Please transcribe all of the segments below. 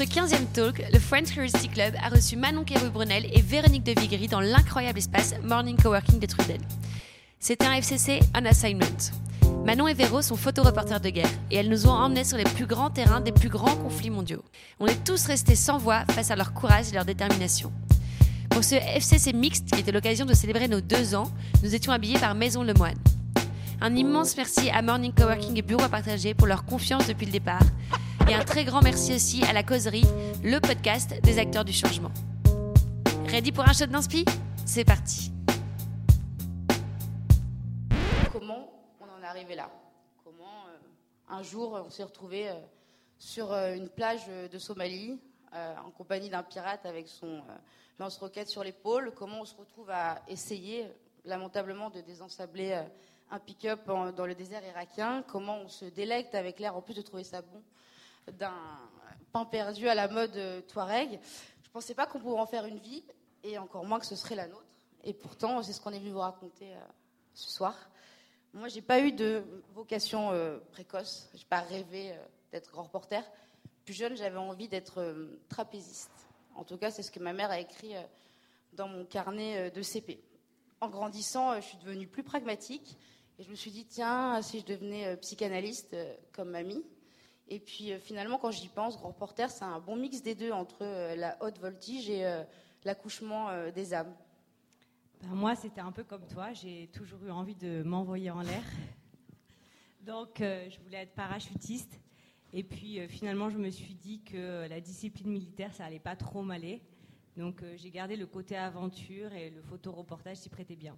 ce 15e talk, le French Curiosity Club a reçu Manon Quérou-Brunel et Véronique de Vigry dans l'incroyable espace Morning Coworking de Trudel. C'était un FCC un assignment. Manon et Véro sont photoreporters de guerre et elles nous ont emmenés sur les plus grands terrains des plus grands conflits mondiaux. On est tous restés sans voix face à leur courage et leur détermination. Pour ce FCC mixte qui était l'occasion de célébrer nos deux ans, nous étions habillés par Maison Lemoine. Un immense merci à Morning Coworking et Bureau à partager pour leur confiance depuis le départ. Et un très grand merci aussi à La Causerie, le podcast des acteurs du changement. Ready pour un shot d'inspi C'est parti. Comment on en est arrivé là? Comment euh, un jour on s'est retrouvé euh, sur euh, une plage de Somalie en compagnie d'un pirate avec son lance-roquette sur l'épaule? Comment on se retrouve à essayer lamentablement de désensabler un pick-up dans le désert irakien? Comment on se délecte avec l'air en plus de trouver ça bon? D'un pain perdu à la mode Touareg Je ne pensais pas qu'on pourrait en faire une vie et encore moins que ce serait la nôtre. Et pourtant, c'est ce qu'on est venu vous raconter ce soir. Moi, j'ai pas eu de vocation euh, précoce. J'ai pas rêvé euh, d'être grand reporter. Plus jeune, j'avais envie d'être euh, trapéziste. En tout cas, c'est ce que ma mère a écrit dans mon carnet de CP. En grandissant, je suis devenue plus pragmatique et je me suis dit tiens, si je devenais psychanalyste comme mamie. Et puis finalement, quand j'y pense, grand reporter, c'est un bon mix des deux entre la haute voltige et l'accouchement des âmes. Ben, moi, c'était un peu comme toi. J'ai toujours eu envie de m'envoyer en l'air. Donc, euh, je voulais être parachutiste. Et puis, euh, finalement, je me suis dit que la discipline militaire, ça allait pas trop m'aller. Donc, euh, j'ai gardé le côté aventure et le photoreportage s'y prêtait bien.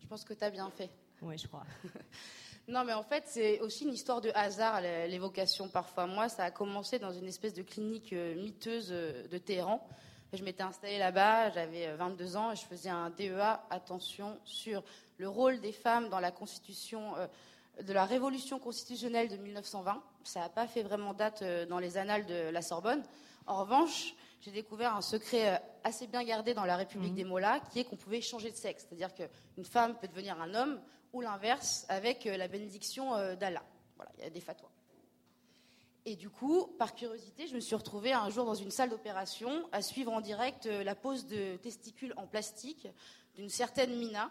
Je pense que tu as bien fait. Oui, je crois. non, mais en fait, c'est aussi une histoire de hasard, l'évocation parfois. Moi, ça a commencé dans une espèce de clinique miteuse de Téhéran. Je m'étais installée là-bas, j'avais 22 euh, ans et je faisais un DEA, attention, sur le rôle des femmes dans la constitution euh, de la révolution constitutionnelle de 1920. Ça n'a pas fait vraiment date euh, dans les annales de la Sorbonne. En revanche, j'ai découvert un secret assez bien gardé dans la République mmh. des Mollahs, qui est qu'on pouvait changer de sexe. C'est-à-dire qu'une femme peut devenir un homme, ou l'inverse, avec la bénédiction d'Allah. Voilà, il y a des fatwas. Et du coup, par curiosité, je me suis retrouvée un jour dans une salle d'opération à suivre en direct euh, la pose de testicules en plastique d'une certaine Mina,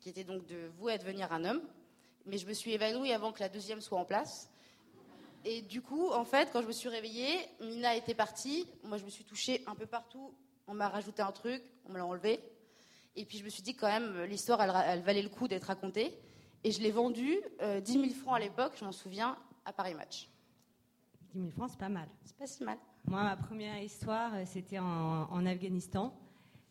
qui était donc de vouée à devenir un homme. Mais je me suis évanouie avant que la deuxième soit en place. Et du coup, en fait, quand je me suis réveillée, Mina était partie. Moi, je me suis touchée un peu partout. On m'a rajouté un truc, on me l'a enlevé. Et puis, je me suis dit, quand même, l'histoire, elle, valait le coup d'être racontée. Et je l'ai vendue 10 euh, 000 francs à l'époque, je m'en souviens, à Paris Match. 10 000 francs, c'est pas mal. C'est pas si mal. Moi, ma première histoire, euh, c'était en, Afghanistan.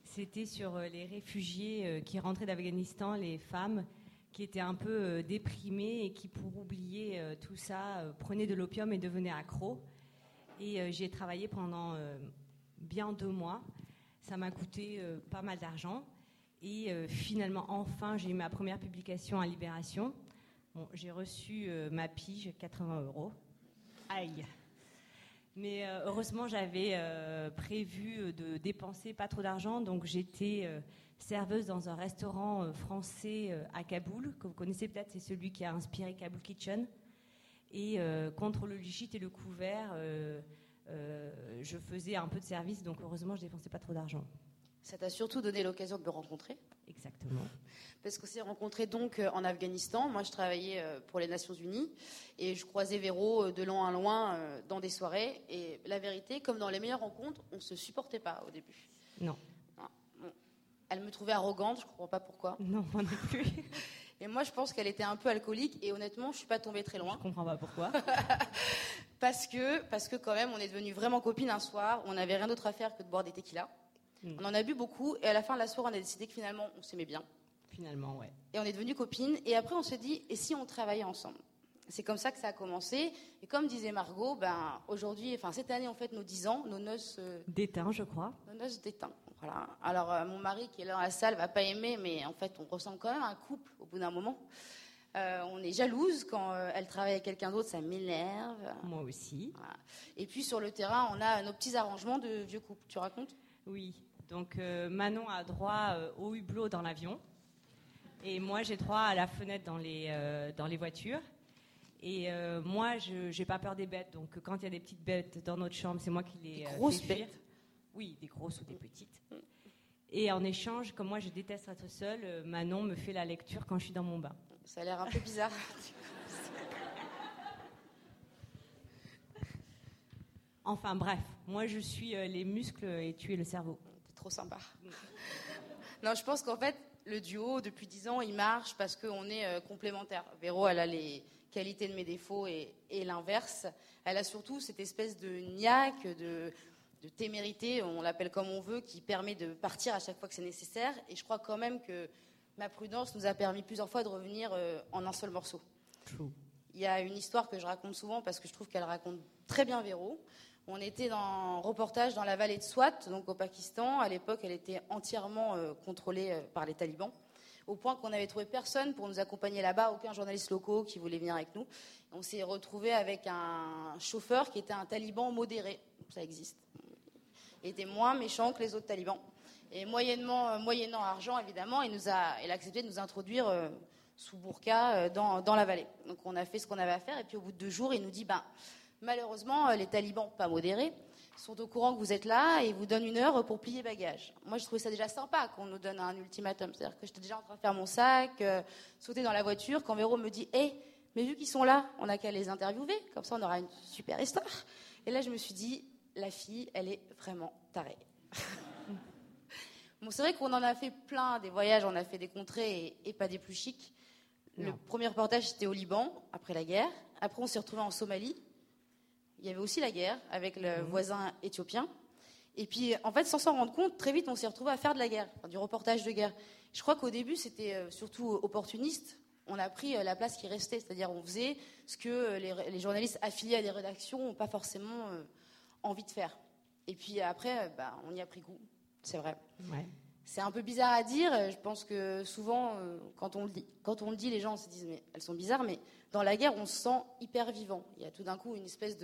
C'était sur euh, les réfugiés qui rentraient d'Afghanistan, les femmes qui étaient un peu déprimées et qui, pour oublier tout ça, prenaient de l'opium et devenaient accros. Et j'ai travaillé pendant bien deux mois. Ça m'a coûté pas mal d'argent. Et finalement, enfin, j'ai eu ma première publication à Libération. Bon, j'ai reçu ma pige, 80 euros. Aïe. Mais euh, heureusement, j'avais euh, prévu de dépenser pas trop d'argent, donc j'étais euh, serveuse dans un restaurant français à Kaboul, que vous connaissez peut-être, c'est celui qui a inspiré Kaboul Kitchen. Et contre le lichit et le couvert, je faisais un peu de service, donc heureusement, je dépensais pas trop d'argent. Ça t'a surtout donné l'occasion de me rencontrer Exactement. Parce qu'on s'est rencontrés donc euh, en Afghanistan. Moi, je travaillais euh, pour les Nations Unies et je croisais Véro euh, de loin en loin dans des soirées. Et la vérité, comme dans les meilleures rencontres, on ne se supportait pas au début. Non. Elle me trouvait arrogante, je ne comprends pas pourquoi. Non, moi non plus. Et moi, je pense qu'elle était un peu alcoolique. Et honnêtement, je ne suis pas tombée très loin. Je comprends pas pourquoi. parce que, parce que quand même, on est devenus vraiment copines un soir. On n'avait rien d'autre à faire que de boire des tequilas. Hmm. On en a bu beaucoup et à la fin de la soirée, on a décidé que finalement, on s'aimait bien. Finalement, ouais. Et on est devenus copines. Et après, on s'est dit, et si on travaillait ensemble? C'est comme ça que ça a commencé. Et comme disait Margot, ben, aujourd'hui, enfin, cette année, on fête nos 10 ans, nos noces. Euh, d'étain, je crois. Nos noces d'étain. Voilà. Alors, euh, mon mari qui est là dans la salle va pas aimer, mais en fait, on ressemble quand même un couple au bout d'un moment. Euh, on est jalouse quand elle travaille avec quelqu'un d'autre, ça m'énerve. Moi aussi. Et puis sur le terrain, on a nos petits arrangements de vieux couple. Tu racontes? Oui. Donc Manon a droit au hublot dans l'avion. Et moi, j'ai droit à la fenêtre dans les, euh, dans les voitures. Et euh, moi, je n'ai pas peur des bêtes. Donc, quand il y a des petites bêtes dans notre chambre, c'est moi qui les. Des grosses bêtes Oui, des grosses ou des petites. Et en échange, comme moi, je déteste être seule, Manon me fait la lecture quand je suis dans mon bain. Ça a l'air un peu bizarre. enfin, bref, moi, je suis les muscles et tu es le cerveau. Trop sympa. non, je pense qu'en fait, le duo, depuis 10 ans, il marche parce qu'on est euh, complémentaires. Véro, elle a les qualités de mes défauts et, l'inverse. Elle a surtout cette espèce de niaque, de, témérité, on l'appelle comme on veut, qui permet de partir à chaque fois que c'est nécessaire. Et je crois quand même que ma prudence nous a permis plusieurs fois de revenir euh, en un seul morceau. Il y a une histoire que je raconte souvent parce que je trouve qu'elle raconte très bien Véro. On était dans un reportage dans la vallée de Swat, donc au Pakistan. À l'époque, elle était entièrement euh, contrôlée euh, par les talibans, au point qu'on n'avait trouvé personne pour nous accompagner là-bas, aucun journaliste locaux qui voulait venir avec nous. On s'est retrouvé avec un chauffeur qui était un taliban modéré, ça existe. Il était moins méchant que les autres talibans. Et moyennement, euh, moyennant argent, évidemment, il, nous a, il a accepté de nous introduire sous burqa dans, dans, la vallée. Donc on a fait ce qu'on avait à faire, et puis au bout de deux jours, il nous dit, ben, Malheureusement, euh, les talibans, pas modérés, sont au courant que vous êtes là et vous donnent une heure pour plier bagages. Moi, je trouvais ça déjà sympa qu'on nous donne un ultimatum. C'est-à-dire que j'étais déjà en train de faire mon sac, euh, sauter dans la voiture, quand Véro me dit Hé, mais vu qu'ils sont là, on n'a qu'à les interviewer, comme ça on aura une super histoire. Et là, je me suis dit La fille, elle est vraiment tarée. bon, c'est vrai qu'on en a fait plein des voyages, on a fait des contrées et, pas des plus chics. Le premier reportage, c'était au Liban, après la guerre. Après, on s'est retrouvé en Somalie il y avait aussi la guerre avec le mhm. voisin éthiopien. Et puis, en fait, sans s'en rendre compte, très vite, on s'est retrouvé à faire de la guerre, du reportage de guerre. Je crois qu'au début, c'était euh, surtout opportuniste. On a pris euh, la place qui restait, c'est-à-dire on faisait ce que euh, les, journalistes affiliés à des rédactions n'ont pas forcément envie de faire. Et puis après, bah, on y a pris goût, c'est vrai. C'est un peu bizarre à dire. Je pense que souvent, quand on, le dit, quand on le dit, les gens se disent mais elles sont bizarres, mais dans la guerre, on se sent hyper vivant. Il y a tout d'un coup une espèce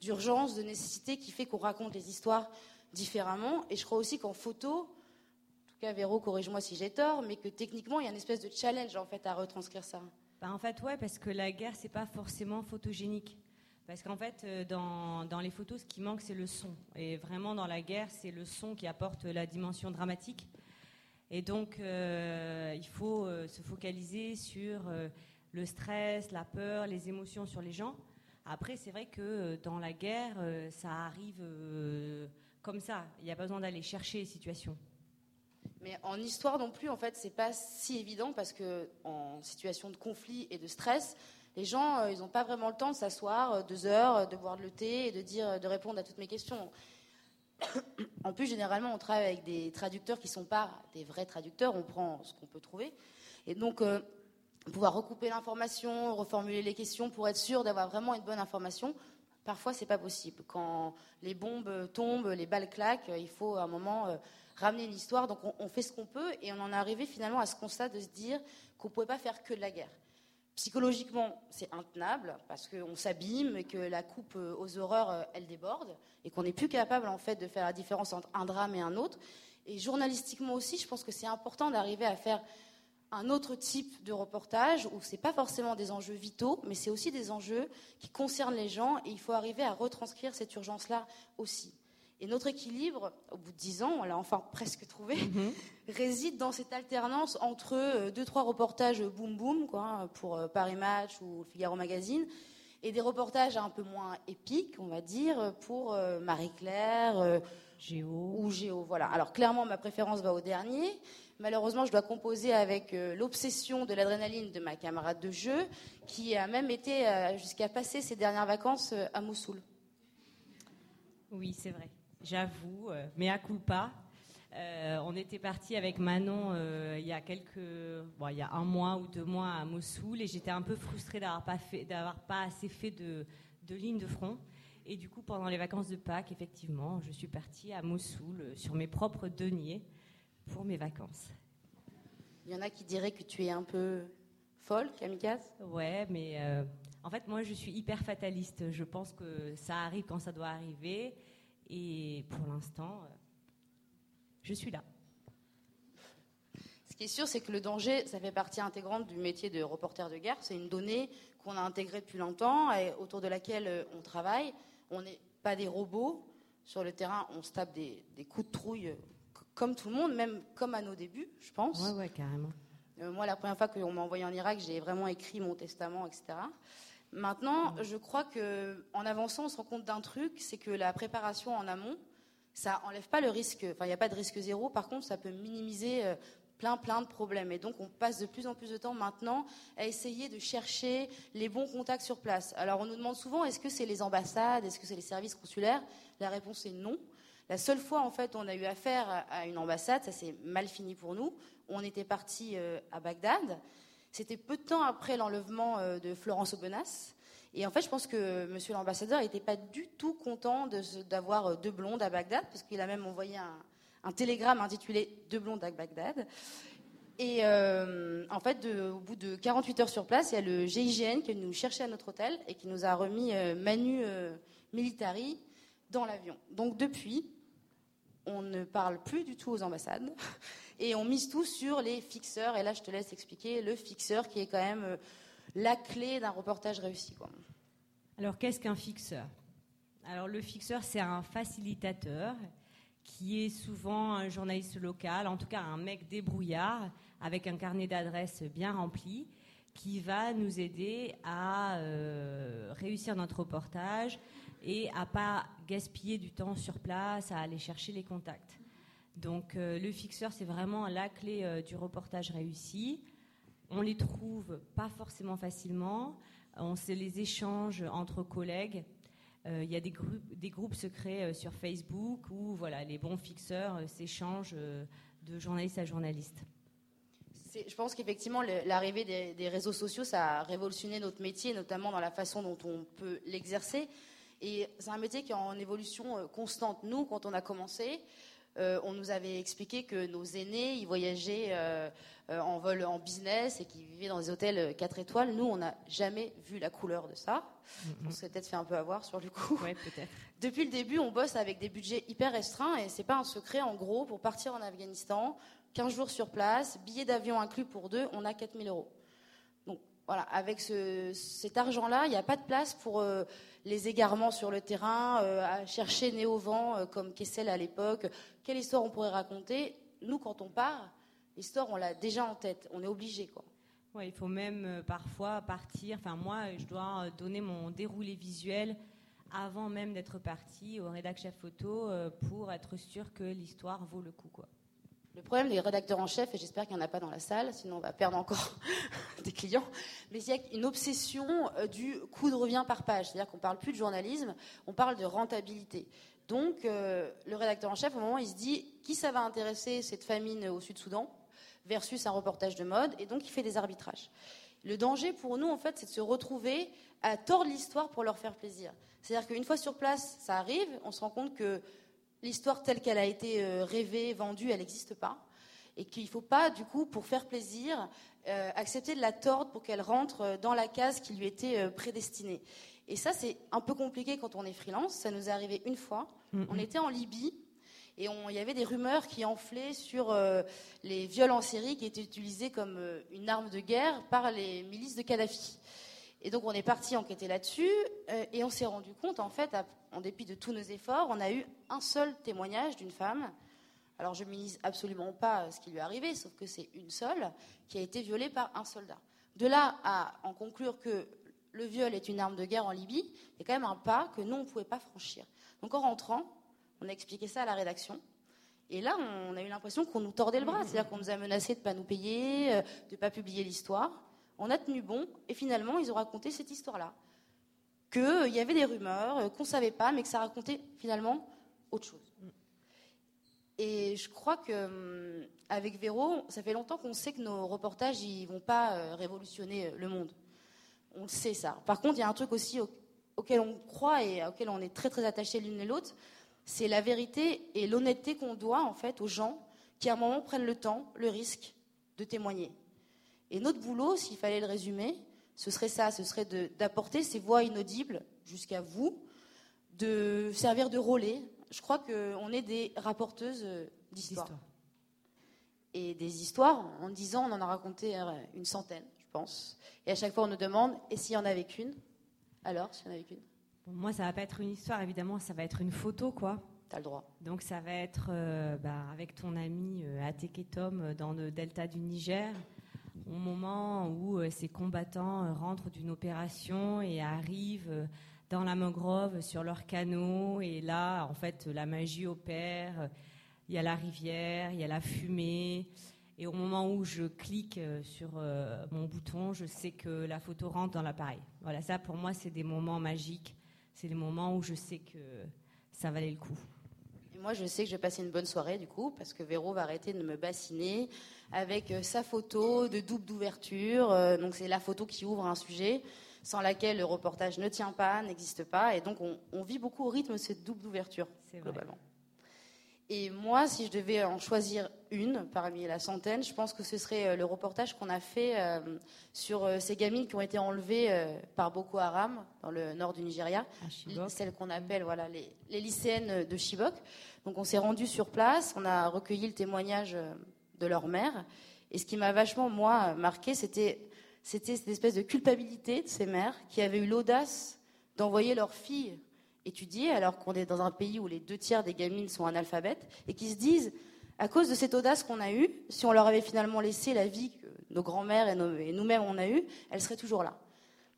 d'urgence, de, nécessité qui fait qu'on raconte les histoires différemment. Et je crois aussi qu'en photo, en tout cas, Véro, corrige-moi si j'ai tort, mais que techniquement, il y a une espèce de challenge en fait à retranscrire ça. Bah, en fait, ouais, parce que la guerre, c'est pas forcément photogénique. Parce qu'en fait, euh, dans, dans, les photos, ce qui manque, c'est le son. Et vraiment, dans la guerre, c'est le son qui apporte la dimension dramatique. Et donc, euh, il faut euh, se focaliser sur le stress, la peur, les émotions sur les gens. Après, c'est vrai que dans la guerre, ça arrive comme ça. Il n'y a pas besoin d'aller chercher les situations. Mais en histoire non plus, en fait, c'est pas si évident parce que en situation de conflit et de stress, les gens, ils n'ont pas vraiment le temps de s'asseoir deux heures, de boire le thé et de dire, de répondre à toutes mes questions. En plus, généralement, on travaille avec des traducteurs qui ne sont pas des vrais traducteurs. On prend ce qu'on peut trouver. Et donc, pouvoir recouper l'information, reformuler les questions pour être sûr d'avoir vraiment une bonne information. Parfois, c'est pas possible. Quand les bombes tombent, les balles claquent, il faut à un moment euh, ramener l'histoire. Donc, on, fait ce qu'on peut et on en est arrivé finalement à ce constat de se dire qu'on ne pouvait pas faire que de la guerre. Psychologiquement, c'est intenable parce qu'on s'abîme et que la coupe euh, aux horreurs, euh, elle déborde et qu'on n'est plus capable en fait de faire la différence entre un drame et un autre. Et journalistiquement aussi, je pense que c'est important d'arriver à faire un autre type de reportage où c'est pas forcément des enjeux vitaux, mais c'est aussi des enjeux qui concernent les gens et il faut arriver à retranscrire cette urgence-là aussi. Et notre équilibre, au bout de dix ans, on l'a enfin presque trouvé, mhm. réside dans cette alternance entre euh, deux, trois reportages boom boom, quoi, pour euh, Paris Match ou Figaro Magazine, et des reportages un peu moins épiques, on va dire, pour euh, Marie-Claire, Géo. ou Géo. Voilà. Alors clairement, ma préférence va au dernier. Malheureusement, je dois composer avec euh, l'obsession de l'adrénaline de ma camarade de jeu, qui a même été euh, jusqu'à passer ses dernières vacances euh, à Mossoul. Oui, c'est vrai. J'avoue, mais à culpa. on était parti avec Manon il y a quelques, bon, il y a un mois ou deux mois à Mossoul, et j'étais un peu frustrée d'avoir pas fait, d'avoir pas assez fait de, de ligne de front. Et du coup, pendant les vacances de Pâques, effectivement, je suis partie à Mossoul sur mes propres deniers pour mes vacances. Il y en a qui diraient que tu es un peu folle, kamikaze Ouais, mais euh, en fait, moi, je suis hyper fataliste. Je pense que ça arrive quand ça doit arriver. Et pour l'instant, euh, je suis là. qui est sûr, c'est que le danger, ça fait partie intégrante du métier de reporter de guerre. C'est une donnée qu'on a intégrée depuis longtemps et autour de laquelle euh, on travaille. On n'est pas des robots. Sur le terrain, on se tape des, coups de trouille euh, comme tout le monde, même comme à nos débuts, je pense. Ouais, ouais, carrément. Euh, moi, la première fois qu'on m'a envoyé en Irak, j'ai vraiment écrit mon testament, etc. Maintenant, je crois que en avançant, on se rend compte d'un truc, c'est que la préparation en amont, ça enlève pas le risque. Enfin, il n'y a pas de risque zéro. Par contre, ça peut minimiser plein, plein de problèmes. Et donc, on passe de plus en plus de temps maintenant à essayer de chercher les bons contacts sur place. Alors, on nous demande souvent, est-ce que c'est les ambassades, est-ce que c'est les services consulaires? La réponse est non. La seule fois, en fait, on a eu affaire à une ambassade, ça s'est mal fini pour nous. On était parti euh, à Bagdad. C'était peu de temps après l'enlèvement euh, de Florence Aubenas. Et en fait, je pense que monsieur l'ambassadeur n'était pas du tout content d'avoir euh, deux blondes à Bagdad, parce qu'il a même envoyé un, télégramme intitulé Deux blondes à Bagdad. Et euh, en fait, au bout de 48 heures sur place, il y a le GIGN qui nous cherchait à notre hôtel et qui nous a remis Manu Militari dans l'avion. Donc depuis, on ne parle plus du tout aux ambassades et on mise tout sur les fixeurs. Et là, je te laisse expliquer le fixeur qui est quand même la clé d'un reportage réussi. Alors, qu'est-ce qu'un fixeur? Alors, le fixeur, c'est un facilitateur qui est souvent un journaliste local, en tout cas un mec débrouillard, avec un carnet d'adresses bien rempli, qui va nous aider à euh, réussir notre reportage et à pas gaspiller du temps sur place, à aller chercher les contacts. Donc euh, le fixeur, c'est vraiment la clé euh, du reportage réussi. On les trouve pas forcément facilement. On se les échange entre collègues. Euh, il y a des, groupes, secrets sur Facebook où voilà, les bons fixeurs s'échangent de journaliste à journaliste. Je pense qu'effectivement, l'arrivée des, réseaux sociaux, ça a révolutionné notre métier, notamment dans la façon dont on peut l'exercer. Et c'est un métier qui est en évolution constante. Nous, quand on a commencé, euh, on nous avait expliqué que nos aînés, ils voyageaient euh, euh, en vol en business et qu'ils vivaient dans des hôtels 4 étoiles. Nous, on n'a jamais vu la couleur de ça. On s'est peut-être fait un peu avoir sur le coup. Depuis le début, on bosse avec des budgets hyper restreints et c'est pas un secret. En gros, pour partir en Afghanistan, 15 jours sur place, billets d'avion inclus pour deux, on a 4000 euros. Avec cet argent-là, il n'y a pas de place pour les égarements sur le terrain, euh, à chercher né au vent euh, comme Kessel à l'époque. Quelle histoire on pourrait raconter? Nous, quand on part, l'histoire, on l'a déjà en tête. On est obligé, quoi. Il faut même euh, parfois partir. Enfin, moi, je dois donner mon déroulé visuel avant même d'être parti au rédac chef photo pour être sûr que l'histoire vaut le coup, quoi. Le problème des rédacteurs en chef, et j'espère qu'il n'y en a pas dans la salle, sinon on va perdre encore des clients, mais il y a une obsession euh, du coût de revient par page. C'est-à-dire qu'on ne parle plus de journalisme, on parle de rentabilité. Donc euh, le rédacteur en chef, au moment, il se dit qui ça va intéresser cette famine au Sud-Soudan versus un reportage de mode, et donc il fait des arbitrages. Le danger pour nous, en fait, c'est de se retrouver à tordre l'histoire pour leur faire plaisir. C'est-à-dire qu'une fois sur place, ça arrive, on se rend compte que l'histoire telle qu'elle a été euh, rêvée, vendue, elle n'existe pas. Et qu'il ne faut pas, du coup, pour faire plaisir, euh, accepter de la tordre pour qu'elle rentre euh, dans la case qui lui était prédestinée. Et ça, c'est un peu compliqué quand on est freelance. Ça nous est arrivé une fois. On était en Libye et il y avait des rumeurs qui enflaient sur les viols en série qui étaient utilisés comme une arme de guerre par les milices de Kadhafi. Et donc on est parti enquêter là-dessus euh, et on s'est rendu compte, en fait, en dépit de tous nos efforts, on a eu un seul témoignage d'une femme. Alors je ne minimise absolument pas ce qui lui est arrivé, sauf que c'est une seule qui a été violée par un soldat. De là à en conclure que le viol est une arme de guerre en Libye, il y a quand même un pas que nous, on ne pouvait pas franchir. Donc en rentrant, on a expliqué ça à la rédaction. Et là, on a eu l'impression qu'on nous tordait le bras, c'est-à-dire qu'on nous a menacé de ne pas nous payer, euh, de ne pas publier l'histoire on a tenu bon, et finalement, ils ont raconté cette histoire-là. Qu'il euh, y avait des rumeurs, euh, qu'on ne savait pas, mais que ça racontait finalement autre chose. Et je crois que hum, avec Véro, ça fait longtemps qu'on sait que nos reportages ne vont pas euh, révolutionner le monde. On le sait ça. Par contre, il y a un truc aussi auquel on croit et auquel on est très très attachés l'une et l'autre, c'est la vérité et l'honnêteté qu'on doit en fait aux gens qui à un moment prennent le temps, le risque de témoigner. Et notre boulot, s'il fallait le résumer, ce serait ça, ce serait d'apporter ces voix inaudibles jusqu'à vous, de servir de relais. Je crois qu'on est des rapporteuses d'histoire. et des histoires. En dix ans, on en a raconté une centaine, je pense. Et à chaque fois, on nous demande et s'il y en avait qu'une? Alors, s'il y en avait qu'une? Moi, ça va pas être une histoire, évidemment, ça va être une photo, quoi. T'as le droit. Donc, ça va être euh, bah, avec ton ami euh, Ateketom euh, dans le delta du Niger, au moment où ces combattants rentrent d'une opération et arrivent dans la mangrove sur leur canot. Et là, en fait, la magie opère. Il y a la rivière, il y a la fumée. Et au moment où je clique euh, sur euh, mon bouton, je sais que la photo rentre dans l'appareil. Voilà, ça pour moi, c'est des moments magiques. C'est des moments où je sais que ça valait le coup. Et moi, je sais que je vais passer une bonne soirée, du coup, parce que Véro va arrêter de me bassiner avec euh, sa photo de double d'ouverture. donc, c'est la photo qui ouvre un sujet sans laquelle le reportage ne tient pas, n'existe pas. Et donc, on, vit beaucoup au rythme de cette double d'ouverture, globalement. Et moi, si je devais en choisir une parmi la centaine, je pense que ce serait euh, le reportage qu'on a fait euh, sur euh, ces gamines qui ont été enlevées par Boko Haram dans le nord du Nigeria, celles qu'on appelle voilà les, les, lycéennes de Chibok. Donc on s'est rendu sur place, on a recueilli le témoignage de leur mère, et ce qui m'a vachement moi marqué, c'était cette espèce de culpabilité de ces mères qui avaient eu l'audace d'envoyer leurs filles étudier alors qu'on est dans un pays où les deux tiers des gamines sont analphabètes et qui se disent, à cause de cette audace qu'on a eue, si on leur avait finalement laissé la vie que nos grands-mères et, nous-mêmes on a eue, elles seraient toujours là.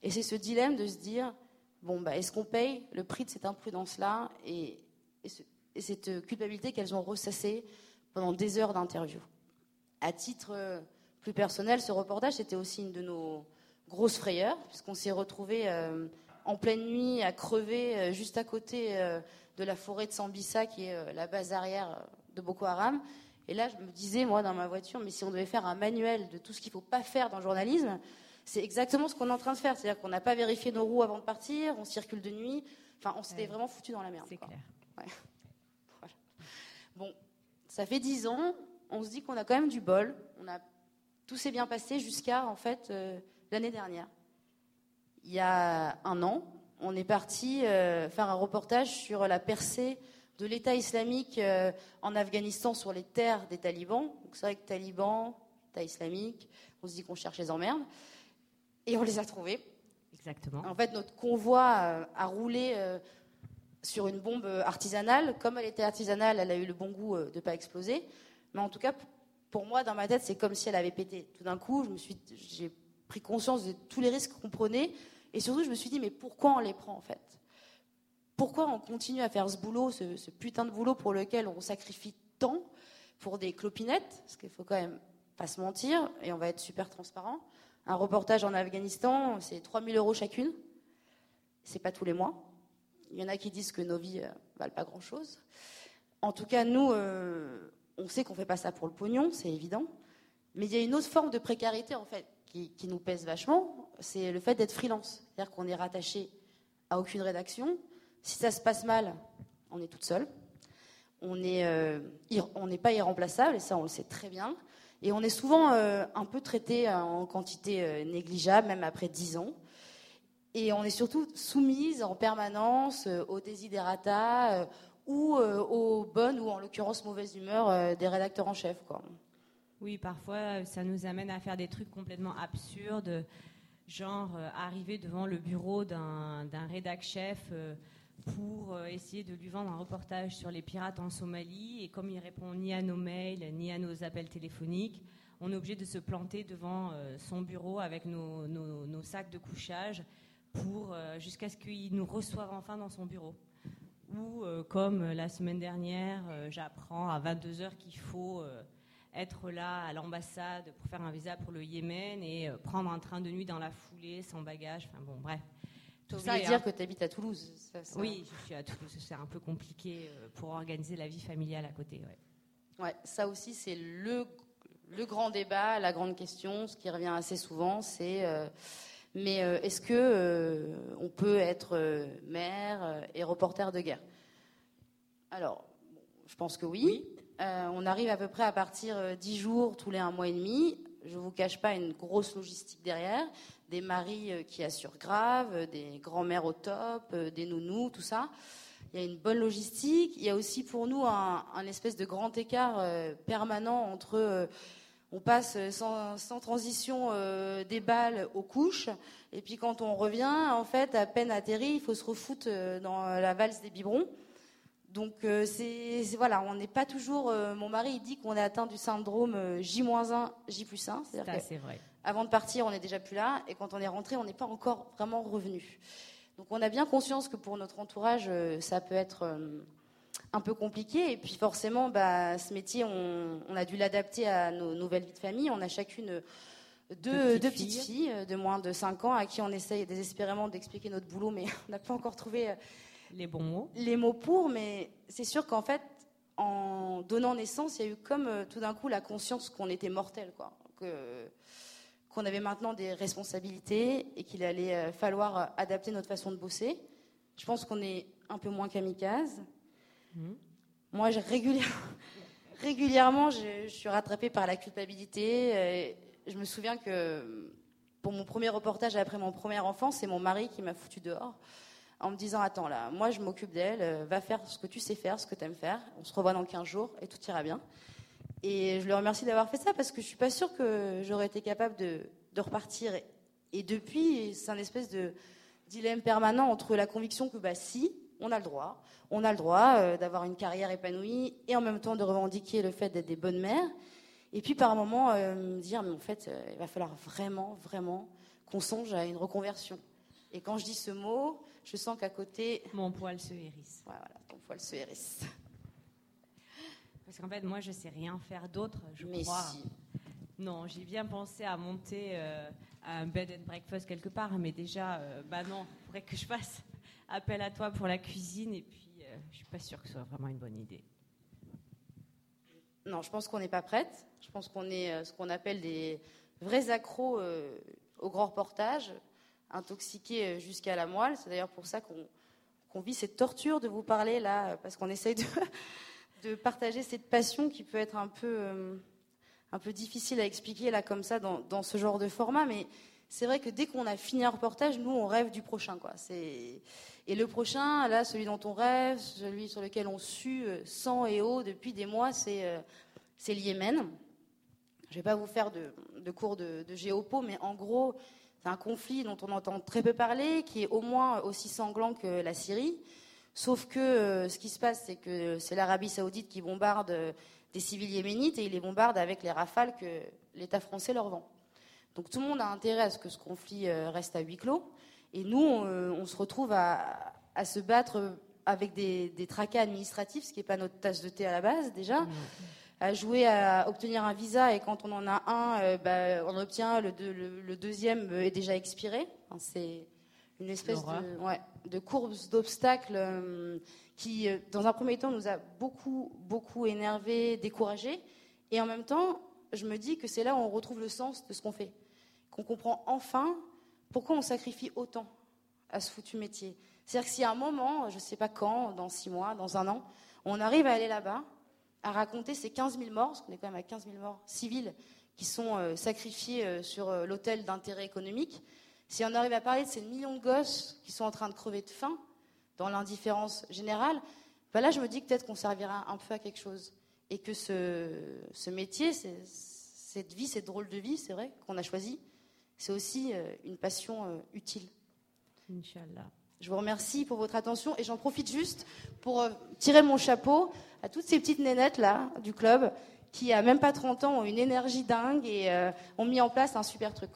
Et c'est ce dilemme de se dire, bon, bah, est-ce qu'on paye le prix de cette imprudence-là et, cette culpabilité qu'elles ont ressassée pendant des heures d'interview? À titre euh, plus personnel, ce reportage, c'était aussi une de nos grosses frayeurs, puisqu'on s'est retrouvés... Euh, en pleine nuit à crever euh, juste à côté euh, de la forêt de Sambisa, qui est la base arrière de Boko Haram. Et là, je me disais, moi, dans ma voiture, mais si on devait faire un manuel de tout ce qu'il ne faut pas faire dans le journalisme, c'est exactement ce qu'on est en train de faire. C'est-à-dire qu'on n'a pas vérifié nos roues avant de partir, on circule de nuit. Enfin, on s'était vraiment foutu dans la merde. C'est clair. Bon, ça fait dix ans, on se dit qu'on a quand même du bol. On a, tout s'est bien passé jusqu'à, en fait, l'année dernière il y a un an, on est parti euh, faire un reportage sur la percée de l'État islamique euh, en Afghanistan sur les terres des talibans. c'est vrai que talibans, État islamique, on se dit qu'on cherche les emmerdes. Et on les a trouvés. Exactement. En fait, notre convoi euh, a roulé sur une bombe artisanale. Comme elle était artisanale, elle a eu le bon goût de ne pas exploser. Mais en tout cas, pour moi, dans ma tête, c'est comme si elle avait pété. Tout d'un coup, j'ai pris conscience de tous les risques qu'on prenait et surtout, je me suis dit, mais pourquoi on les prend en fait? Pourquoi on continue à faire ce boulot, ce, putain de boulot pour lequel on sacrifie tant pour des clopinettes? Parce qu'il faut quand même pas se mentir, et on va être super transparent. Un reportage en Afghanistan, c'est 3000 euros chacune. C'est pas tous les mois. Il y en a qui disent que nos vies euh, valent pas grand-chose. En tout cas, nous, euh, on sait qu'on fait pas ça pour le pognon, c'est évident. Mais il y a une autre forme de précarité, en fait, qui, nous pèse vachement, c'est le fait d'être freelance. C'est-à-dire qu'on est rattaché à aucune rédaction. Si ça se passe mal, on est toute seule. On n'est euh, pas irremplaçable, et ça on le sait très bien. Et on est souvent euh, un peu traité en quantité euh, négligeable, même après 10 ans. Et on est surtout soumise en permanence aux désidérata ou aux bonnes ou en l'occurrence mauvaises humeurs des rédacteurs en chef. Quoi. Oui, parfois, ça nous amène à faire des trucs complètement absurdes, genre euh, arriver devant le bureau d'un rédac chef euh, pour euh, essayer de lui vendre un reportage sur les pirates en Somalie, et comme il répond ni à nos mails, ni à nos appels téléphoniques, on est obligé de se planter devant son bureau avec nos, nos sacs de couchage pour jusqu'à ce qu'il nous reçoive enfin dans son bureau. Ou comme la semaine dernière, j'apprends à 22 heures qu'il faut être là à l'ambassade pour faire un visa pour le Yémen et euh, prendre un train de nuit dans la foulée sans bagage. Enfin bon, bref. Tout ça dire que tu habites à Toulouse. Oui, je suis à Toulouse. C'est un peu compliqué euh, pour organiser la vie familiale à côté. Ouais, ouais ça aussi, c'est le, le grand débat, la grande question, ce qui revient assez souvent, c'est euh, mais est-ce que on peut être maire et reporter de guerre? Alors, je pense que oui. Euh, on arrive à peu près à partir euh, dix jours tous les un mois et demi. Je ne vous cache pas une grosse logistique derrière, des maris euh, qui assurent grave, des grands-mères au top, des nounous, tout ça. il y a une bonne logistique. Il y a aussi pour nous un, espèce de grand écart euh, permanent entre euh, on passe sans, transition euh, des balles aux couches, et puis quand on revient, en fait, à peine atterri, il faut se refoutre dans la valse des biberons. Donc c'est voilà, on n'est pas toujours. mon mari il dit qu'on est atteint du syndrome J-1, J plus 1. C'est vrai. Avant de partir, on n'est déjà plus là, et quand on est rentré, on n'est pas encore vraiment revenu. Donc on a bien conscience que pour notre entourage, euh, ça peut être euh, un peu compliqué. Et puis forcément, bah, ce métier, on, a dû l'adapter à nos nouvelles vies de famille. On a chacune deux, petites, filles. Euh, de moins de 5 ans à qui on essaye désespérément d'expliquer notre boulot, mais on n'a pas encore trouvé les bons mots. Les mots pour, mais c'est sûr qu'en fait, en donnant naissance, il y a eu comme tout d'un coup la conscience qu'on était mortel, quoi. Que, qu'on avait maintenant des responsabilités et qu'il allait euh, falloir euh, adapter notre façon de bosser. Je pense qu'on est un peu moins kamikaze. Mmh. Moi, régulièrement, je, suis rattrapée par la culpabilité. je me souviens que pour mon premier reportage après mon premier enfant, c'est mon mari qui m'a foutu dehors en me disant Attends, là, moi je m'occupe d'elle, euh, va faire ce que tu sais faire, ce que tu aimes faire. On se revoit dans 15 jours et tout ira bien. Et je le remercie d'avoir fait ça parce que je suis pas sûre que j'aurais été capable de, repartir. Et depuis, c'est un espèce de dilemme permanent entre la conviction que bah si, on a le droit, on a le droit euh, d'avoir une carrière épanouie et en même temps de revendiquer le fait d'être des bonnes mères. Et puis par un moment euh, me dire mais en fait, euh, il va falloir vraiment, vraiment qu'on songe à une reconversion. Et quand je dis ce mot, je sens qu'à côté, mon poil se hérisse. voilà, ton poil se hérisse. Parce qu'en fait, moi, je sais rien faire d'autre, je crois. Non, j'ai bien pensé à monter un bed and breakfast quelque part, mais déjà, bah non, il faudrait que je fasse appel à toi pour la cuisine, et puis euh, je suis pas sûre que ce soit vraiment une bonne idée. Non, je pense qu'on n'est pas prête. Je pense qu'on est ce qu'on appelle des vrais accros au grand reportage, intoxiqués jusqu'à la moelle. C'est d'ailleurs pour ça qu'on vit cette torture de vous parler là, parce qu'on essaye de partager cette passion qui peut être un peu, euh, un peu difficile à expliquer là comme ça dans, dans ce genre de format, mais c'est vrai que dès qu'on a fini un reportage, nous on rêve du prochain, quoi. Et le prochain, là, celui dont on rêve, celui sur lequel on sue euh, sang et eau depuis des mois, c'est euh, le Yémen. Je vais pas vous faire de, cours de, géopo, mais en gros, c'est un conflit dont on entend très peu parler, qui est au moins aussi sanglant que la Syrie. Sauf que euh, ce qui se passe, c'est que c'est l'Arabie saoudite qui bombarde des civils yéménites et il les bombarde avec les rafales que l'État français leur vend. Donc tout le monde a intérêt à ce que ce conflit euh, reste à huis clos. Et nous, on, se retrouve à, se battre avec des, des tracas administratifs, ce qui n'est pas notre tasse de thé à la base déjà, mmh. à jouer à obtenir un visa et quand on en a un, bah, on obtient le, le, deuxième est déjà expiré. c'est une espèce de, de course d'obstacles euh, qui, euh, dans un premier temps, nous a beaucoup, beaucoup énervés, découragés. Et en même temps, je me dis que c'est là où on retrouve le sens de ce qu'on fait. Qu'on comprend enfin pourquoi on sacrifie autant à ce foutu métier. C'est-à-dire que si à un moment, je ne sais pas quand, dans six mois, dans un an, on arrive à aller là-bas, à raconter ces 15 000 morts, parce qu'on est quand même à 15 000 morts civils qui sont euh, sacrifiés sur l'autel d'intérêt économique, si on arrive à parler de ces millions de gosses qui sont en train de crever de faim dans l'indifférence générale, ben là, je me dis que peut-être qu'on servira un peu à quelque chose. Et que ce, ce métier, cette vie, cette drôle de vie, c'est vrai, qu'on a choisi, c'est aussi euh, une passion euh, utile. Inch'Allah. Je vous remercie pour votre attention et j'en profite juste pour euh, tirer mon chapeau à toutes ces petites nénettes là du club qui, à même pas 30 ans, ont une énergie dingue et ont mis en place un super truc.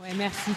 Ouais, merci.